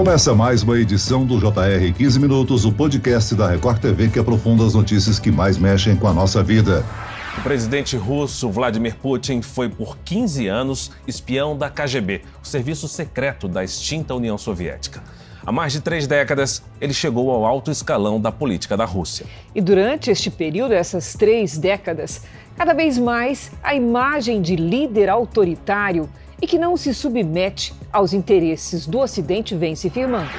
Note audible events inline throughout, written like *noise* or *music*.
Começa mais uma edição do JR 15 Minutos, o podcast da Record TV que aprofunda as notícias que mais mexem com a nossa vida. O presidente russo Vladimir Putin foi por 15 anos espião da KGB, o serviço secreto da extinta União Soviética. Há mais de três décadas, ele chegou ao alto escalão da política da Rússia. E durante este período, essas três décadas, cada vez mais a imagem de líder autoritário e que não se submete aos interesses do Ocidente vem se firmando.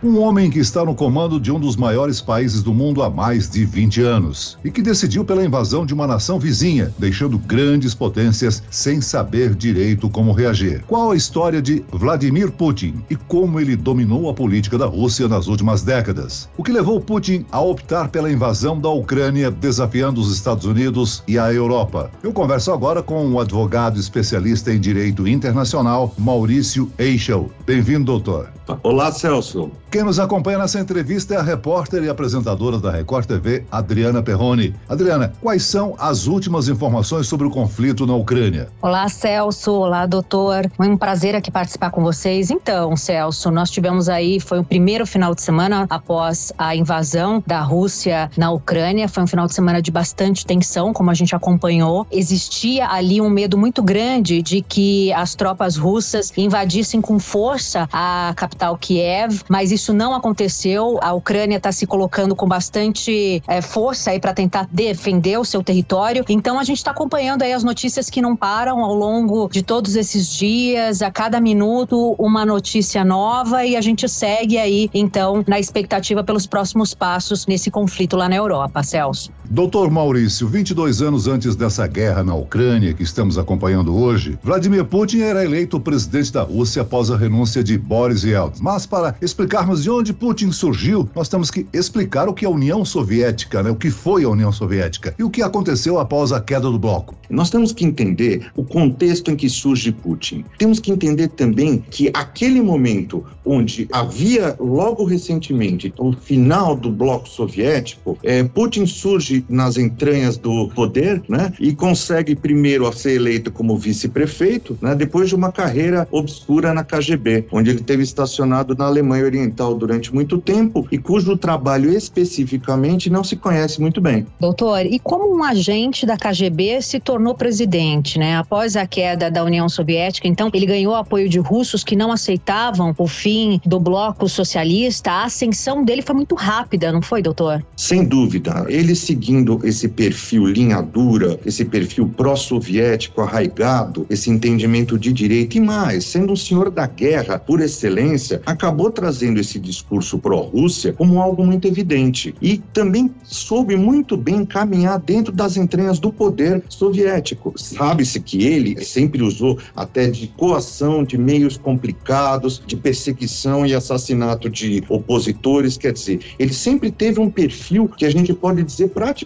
Um homem que está no comando de um dos maiores países do mundo há mais de 20 anos e que decidiu pela invasão de uma nação vizinha, deixando grandes potências sem saber direito como reagir. Qual a história de Vladimir Putin e como ele dominou a política da Rússia nas últimas décadas? O que levou Putin a optar pela invasão da Ucrânia, desafiando os Estados Unidos e a Europa? Eu converso agora com o advogado especialista em direito internacional, Maurício Eichel. Bem-vindo, doutor. Olá, Celso. Quem nos acompanha nessa entrevista é a repórter e apresentadora da Record TV, Adriana Perrone. Adriana, quais são as últimas informações sobre o conflito na Ucrânia? Olá, Celso. Olá, doutor. É um prazer aqui participar com vocês. Então, Celso, nós tivemos aí, foi o primeiro final de semana após a invasão da Rússia na Ucrânia. Foi um final de semana de bastante tensão, como a gente acompanhou. Existia ali um medo muito grande de que as tropas russas invadissem com força a capital Kiev, mas isso não aconteceu. A Ucrânia está se colocando com bastante é, força aí para tentar defender o seu território. Então a gente está acompanhando aí as notícias que não param ao longo de todos esses dias. A cada minuto uma notícia nova e a gente segue aí então na expectativa pelos próximos passos nesse conflito lá na Europa, Celso. Doutor Maurício, 22 anos antes dessa guerra na Ucrânia que estamos acompanhando hoje, Vladimir Putin era eleito presidente da Rússia após a renúncia de Boris Yeltsin. Mas para explicar explicarmos de onde Putin surgiu, nós temos que explicar o que é a União Soviética, né? o que foi a União Soviética e o que aconteceu após a queda do bloco. Nós temos que entender o contexto em que surge Putin. Temos que entender também que aquele momento onde havia logo recentemente o final do bloco soviético, é, Putin surge nas entranhas do poder né? e consegue primeiro ser eleito como vice-prefeito, né? depois de uma carreira obscura na KGB, onde ele teve estacionado na Alemanha Oriental durante muito tempo e cujo trabalho especificamente não se conhece muito bem. Doutor, e como um agente da KGB se tornou presidente, né? Após a queda da União Soviética, então ele ganhou apoio de russos que não aceitavam o fim do bloco socialista. A ascensão dele foi muito rápida, não foi, doutor? Sem dúvida. Ele seguindo esse perfil linha dura, esse perfil pró-soviético arraigado, esse entendimento de direito e mais, sendo um senhor da guerra por excelência, acabou trazendo esse discurso pró-Rússia como algo muito evidente. E também soube muito bem caminhar dentro das entranhas do poder soviético. Sabe-se que ele sempre usou até de coação de meios complicados, de perseguição e assassinato de opositores, quer dizer, ele sempre teve um perfil que a gente pode dizer praticamente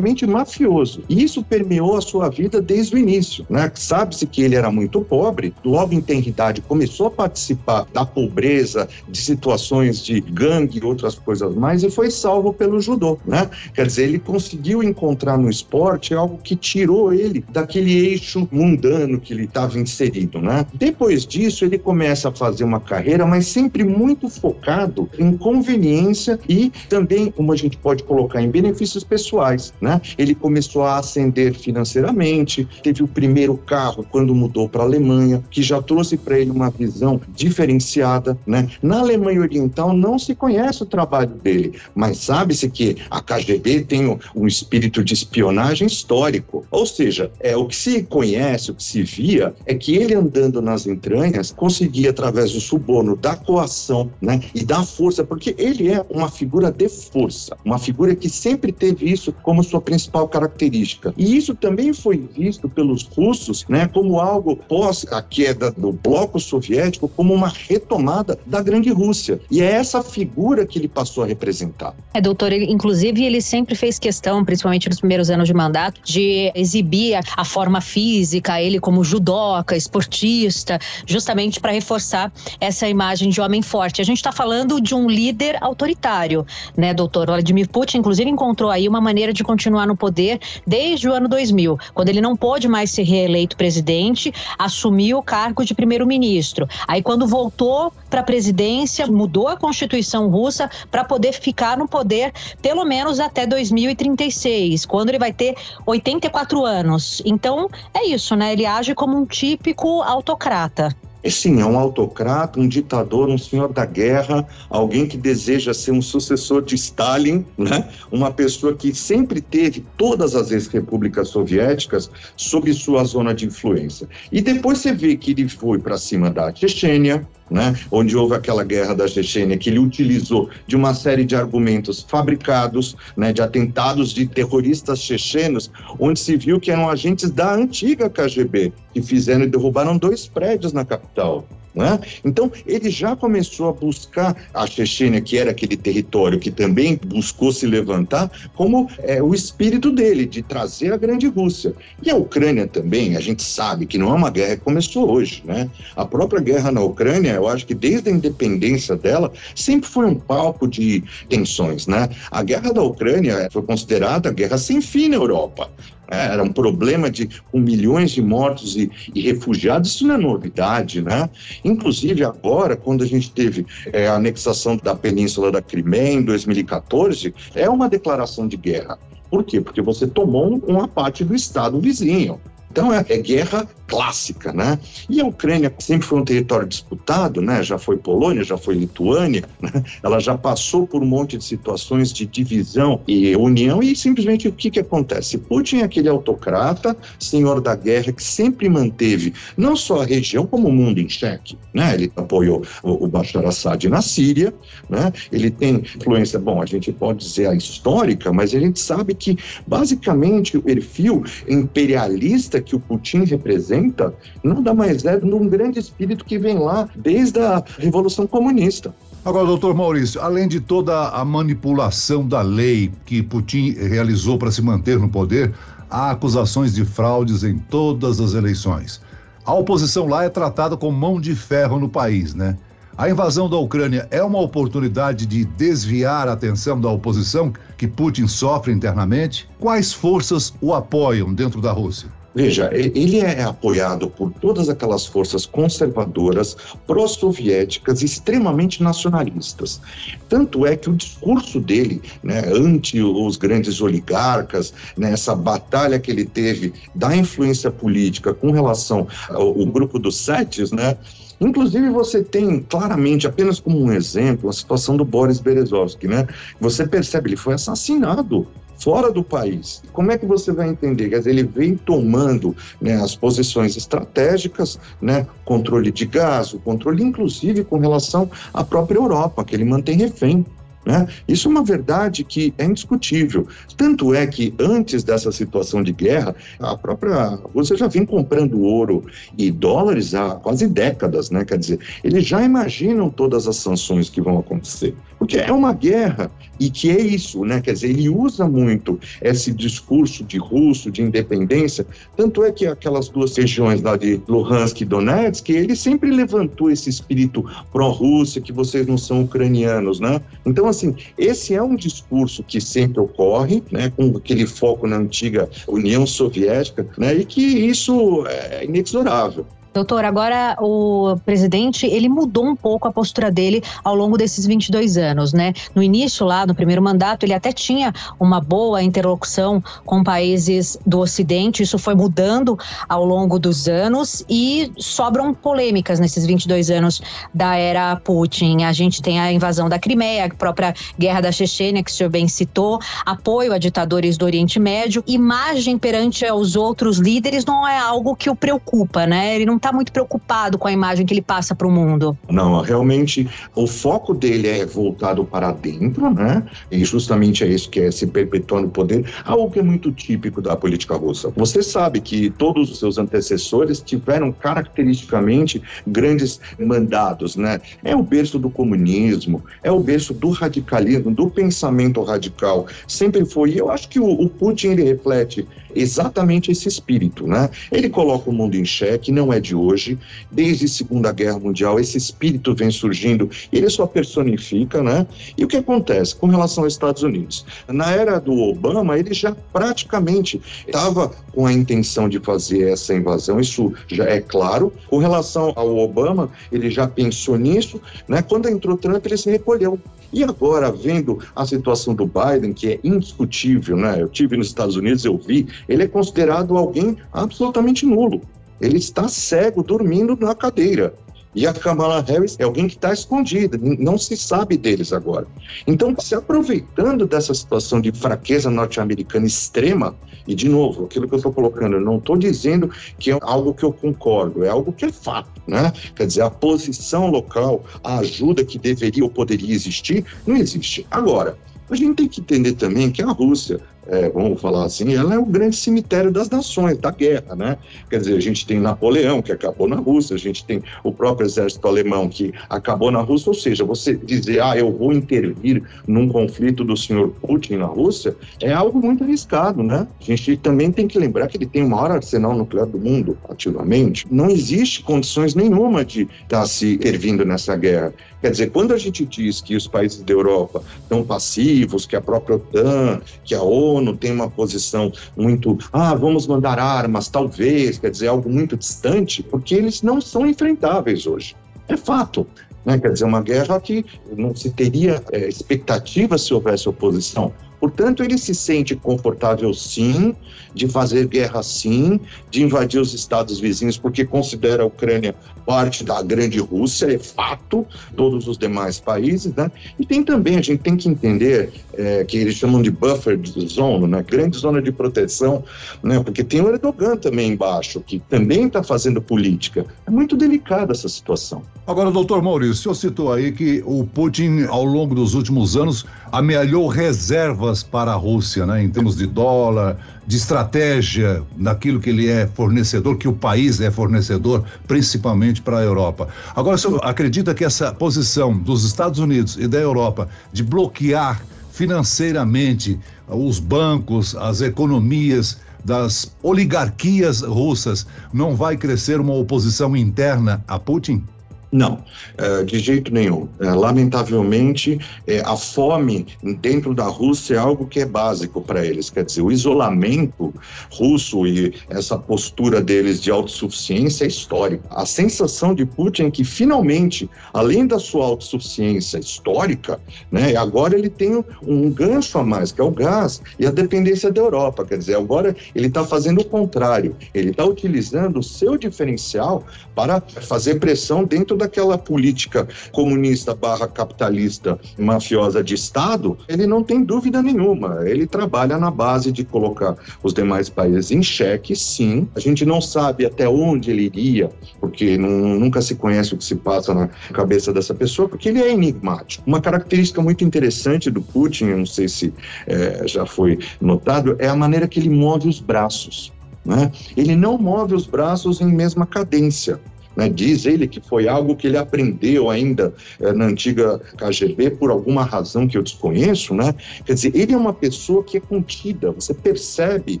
mafioso. E isso permeou a sua vida desde o início. Né? Sabe-se que ele era muito pobre, logo em tenridade começou a participar da pobreza, de situações de gangue e outras coisas mais e foi salvo pelo judô, né? Quer dizer, ele conseguiu encontrar no esporte algo que tirou ele daquele eixo mundano que ele estava inserido, né? Depois disso, ele começa a fazer uma carreira, mas sempre muito focado em conveniência e também, como a gente pode colocar, em benefícios pessoais, né? Ele começou a ascender financeiramente, teve o primeiro carro quando mudou para a Alemanha, que já trouxe para ele uma visão diferenciada, né? Na Alemanha Oriental não se conhece o trabalho dele, mas sabe-se que a KGB tem um, espírito de espionagem histórico. Ou seja, é o que se conhece, o que se via, é que ele andando nas entranhas conseguia, através do suborno, da coação né, e da força, porque ele é uma figura de força, uma figura que sempre teve isso como sua principal característica. E isso também foi visto pelos russos né, como algo pós a queda do bloco soviético, como uma retomada da Grande Rússia. E é essa figura que ele passou a representar. É, doutor, ele, inclusive ele sempre fez questão, principalmente nos primeiros anos de mandato, de exibir a, a forma física, ele como judoca, esportista, justamente para reforçar essa imagem de homem forte. A gente está falando de um líder autoritário, né, doutor? Vladimir Putin, inclusive, encontrou aí uma maneira de continuar no poder desde o ano 2000, quando ele não pôde mais ser reeleito presidente, assumiu o cargo de primeiro-ministro. Aí, quando voltou para a presidência, mudou a Constituição russa para poder ficar no poder pelo menos até 2036, quando ele vai ter 84 anos. Então, é isso, né? Ele age como um típico autocrata. É sim, é um autocrata, um ditador, um senhor da guerra, alguém que deseja ser um sucessor de Stalin, né? uma pessoa que sempre teve todas as ex-repúblicas soviéticas sob sua zona de influência. E depois você vê que ele foi para cima da Chechênia, né, onde houve aquela guerra da Chechênia, que ele utilizou de uma série de argumentos fabricados, né, de atentados de terroristas chechenos, onde se viu que eram agentes da antiga KGB, que fizeram e derrubaram dois prédios na capital. Né? Então, ele já começou a buscar a Chechênia, que era aquele território que também buscou se levantar, como é, o espírito dele, de trazer a grande Rússia. E a Ucrânia também, a gente sabe que não é uma guerra que começou hoje. Né? A própria guerra na Ucrânia, eu acho que desde a independência dela, sempre foi um palco de tensões. Né? A guerra da Ucrânia foi considerada a guerra sem fim na Europa. É, era um problema de com milhões de mortos e, e, refugiados, isso não é novidade, né? Inclusive agora, quando a gente teve é, a anexação da Península da Crimeia em 2014, é uma declaração de guerra. Por quê? Porque você tomou uma parte do Estado vizinho. Então é, é, guerra clássica, né? E a Ucrânia sempre foi um território disputado, né? Já foi Polônia, já foi Lituânia, *laughs* né? ela já passou por um monte de situações de divisão e união e simplesmente o que que acontece? Putin é aquele autocrata, senhor da guerra que sempre manteve não só a região como o mundo em xeque, né? Ele apoiou o, Bashar Assad na Síria, né? Ele tem influência, bom, a gente pode dizer a histórica, mas a gente sabe que basicamente o perfil imperialista que o Putin representa nada mais é de um grande espírito que vem lá desde a Revolução Comunista. Agora, doutor Maurício, além de toda a manipulação da lei que Putin realizou para se manter no poder, há acusações de fraudes em todas as eleições. A oposição lá é tratada com mão de ferro no país, né? A invasão da Ucrânia é uma oportunidade de desviar a atenção da oposição que Putin sofre internamente? Quais forças o apoiam dentro da Rússia? Veja, ele é apoiado por todas aquelas forças conservadoras, pró-soviéticas, extremamente nacionalistas. Tanto é que o discurso dele, né, ante os grandes oligarcas, né, essa batalha que ele teve da influência política com relação ao, ao grupo dos setes, né, Inclusive, você tem claramente, apenas como um exemplo, a situação do Boris Berezovsky, né? Você percebe, ele foi assassinado fora do país. Como é que você vai entender? Quer dizer, ele vem tomando né, as posições estratégicas, né, controle de gás, o controle inclusive com relação à própria Europa, que ele mantém refém. Né? Isso é uma verdade que é indiscutível. Tanto é que, antes dessa situação de guerra, a própria Rússia já vem comprando ouro e dólares há quase décadas. Né? Quer dizer, eles já imaginam todas as sanções que vão acontecer. Porque é uma guerra e que é isso, né? Quer dizer, ele usa muito esse discurso de russo, de independência. Tanto é que aquelas duas regiões lá de Luhansk e Donetsk, ele sempre levantou esse espírito pró-Rússia, que vocês não são ucranianos, né? Então, assim, esse é um discurso que sempre ocorre, né, com aquele foco na antiga União Soviética, né, e que isso é inexorável. Doutor, agora o presidente, ele mudou um pouco a postura dele ao longo desses 22 anos, né? No início lá, no primeiro mandato, ele até tinha uma boa interlocução com países do Ocidente, isso foi mudando ao longo dos anos e sobram polêmicas nesses 22 anos da era Putin. A gente tem a invasão da Crimeia, a própria guerra da Chechênia, que o senhor bem citou, apoio a ditadores do Oriente Médio, imagem perante os outros líderes não é algo que o preocupa, né? Ele não está muito preocupado com a imagem que ele passa para o mundo. Não, realmente o foco dele é voltado para dentro, né? E justamente é isso que é se perpetuar no poder, algo que é muito típico da política russa. Você sabe que todos os seus antecessores tiveram caracteristicamente grandes mandados, né? É o berço do comunismo, é o berço do radicalismo, do pensamento radical. Sempre foi. E eu acho que o, o Putin ele reflete exatamente esse espírito, né? Ele coloca o mundo em xeque, não é de hoje. Desde a Segunda Guerra Mundial, esse espírito vem surgindo, ele só personifica, né? E o que acontece com relação aos Estados Unidos? Na era do Obama, ele já praticamente estava com a intenção de fazer essa invasão, isso já é claro. Com relação ao Obama, ele já pensou nisso, né? Quando entrou Trump, ele se recolheu. E agora, vendo a situação do Biden, que é indiscutível, né? Eu tive nos Estados Unidos, eu vi, ele é considerado alguém absolutamente nulo. Ele está cego, dormindo na cadeira. E a Kamala Harris é alguém que está escondida, não se sabe deles agora. Então, se aproveitando dessa situação de fraqueza norte-americana extrema, e de novo, aquilo que eu estou colocando, eu não estou dizendo que é algo que eu concordo, é algo que é fato, né? Quer dizer, a posição local, a ajuda que deveria ou poderia existir, não existe. Agora, a gente tem que entender também que a Rússia é, vamos falar assim, ela é o grande cemitério das nações, da guerra, né? Quer dizer, a gente tem Napoleão, que acabou na Rússia, a gente tem o próprio exército alemão, que acabou na Rússia, ou seja, você dizer, ah, eu vou intervir num conflito do senhor Putin na Rússia, é algo muito arriscado, né? A gente também tem que lembrar que ele tem o maior arsenal nuclear do mundo, ativamente. Não existe condições nenhuma de estar tá se intervindo nessa guerra. Quer dizer, quando a gente diz que os países da Europa estão passivos, que a própria OTAN, que a ONU, ONU tem uma posição muito, ah, vamos mandar armas, talvez, quer dizer, algo muito distante, porque eles não são enfrentáveis hoje. É fato. Né? Quer dizer, uma guerra que não se teria é, expectativa se houvesse oposição. Portanto, ele se sente confortável sim, de fazer guerra sim, de invadir os estados vizinhos, porque considera a Ucrânia parte da grande Rússia, é fato, todos os demais países, né? E tem também, a gente tem que entender é, que eles chamam de buffer zone, né? Grande zona de proteção, né? Porque tem o Erdogan também embaixo, que também está fazendo política. É muito delicada essa situação. Agora, doutor Maurício, o senhor citou aí que o Putin, ao longo dos últimos anos, amealhou reservas para a Rússia, né? Em termos de dólar, de estratégia, naquilo que ele é fornecedor, que o país é fornecedor, principalmente para a Europa. Agora, o senhor acredita que essa posição dos Estados Unidos e da Europa de bloquear financeiramente os bancos, as economias das oligarquias russas, não vai crescer uma oposição interna a Putin? Não, é, de jeito nenhum. É, lamentavelmente, é, a fome dentro da Rússia é algo que é básico para eles. Quer dizer, o isolamento russo e essa postura deles de autossuficiência é histórica. A sensação de Putin é que, finalmente, além da sua autossuficiência histórica, né, agora ele tem um gancho a mais, que é o gás e a dependência da Europa. Quer dizer, agora ele está fazendo o contrário. Ele está utilizando o seu diferencial para fazer pressão dentro daquela política comunista barra capitalista mafiosa de Estado, ele não tem dúvida nenhuma. Ele trabalha na base de colocar os demais países em xeque, sim. A gente não sabe até onde ele iria, porque não, nunca se conhece o que se passa na cabeça dessa pessoa, porque ele é enigmático. Uma característica muito interessante do Putin, não sei se é, já foi notado, é a maneira que ele move os braços. Né? Ele não move os braços em mesma cadência. Né? Diz ele que foi algo que ele aprendeu ainda é, na antiga KGB por alguma razão que eu desconheço, né? Quer dizer, ele é uma pessoa que é contida. Você percebe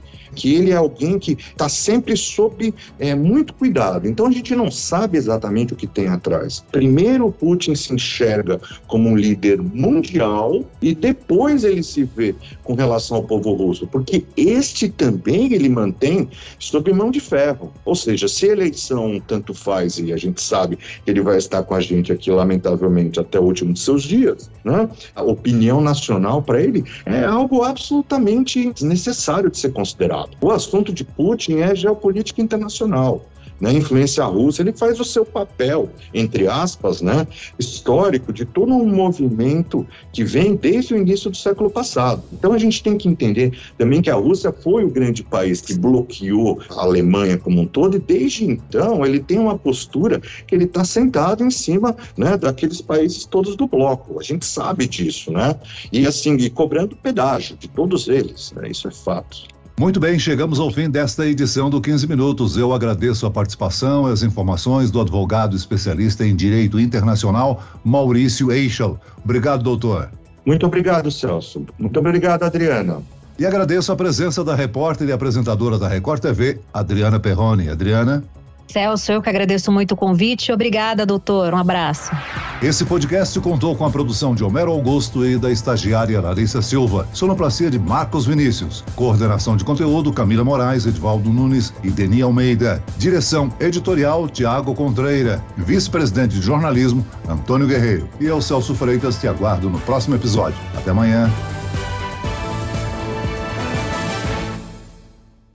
que ele é alguém que está sempre sob é, muito cuidado. Então a gente não sabe exatamente o que tem atrás. Primeiro, Putin se enxerga como um líder mundial e depois ele se vê com relação ao povo russo, porque este também ele mantém sob mão de ferro. Ou seja, se a eleição tanto faz mais, e a gente sabe que ele vai estar com a gente aqui, lamentavelmente, até o último de seus dias, né? A opinião nacional para ele é algo absolutamente desnecessário de ser considerado. O assunto de Putin é geopolítica internacional né, influência russa, ele faz o seu papel, entre aspas, né, histórico de todo um movimento que vem desde o início do século passado. Então a gente tem que entender também que a Rússia foi o grande país que bloqueou a Alemanha como um todo, e desde então ele tem uma postura que ele está sentado em cima né, daqueles países todos do bloco. A gente sabe disso, né? E assim, e cobrando pedágio de todos eles, né? isso é fato. Muito bem, chegamos ao fim desta edição do 15 Minutos. Eu agradeço a participação e as informações do advogado especialista em Direito Internacional, Maurício Eichel. Obrigado, doutor. Muito obrigado, Celso. Muito obrigado, Adriana. E agradeço a presença da repórter e apresentadora da Record TV, Adriana Perrone. Adriana. Celso, eu que agradeço muito o convite. Obrigada, doutor. Um abraço. Esse podcast contou com a produção de Homero Augusto e da estagiária Larissa Silva, sonoplastia de Marcos Vinícius, coordenação de conteúdo Camila Moraes, Edvaldo Nunes e Deni Almeida, direção editorial Tiago Contreira, vice-presidente de jornalismo Antônio Guerreiro. E eu, Celso Freitas, te aguardo no próximo episódio. Até amanhã.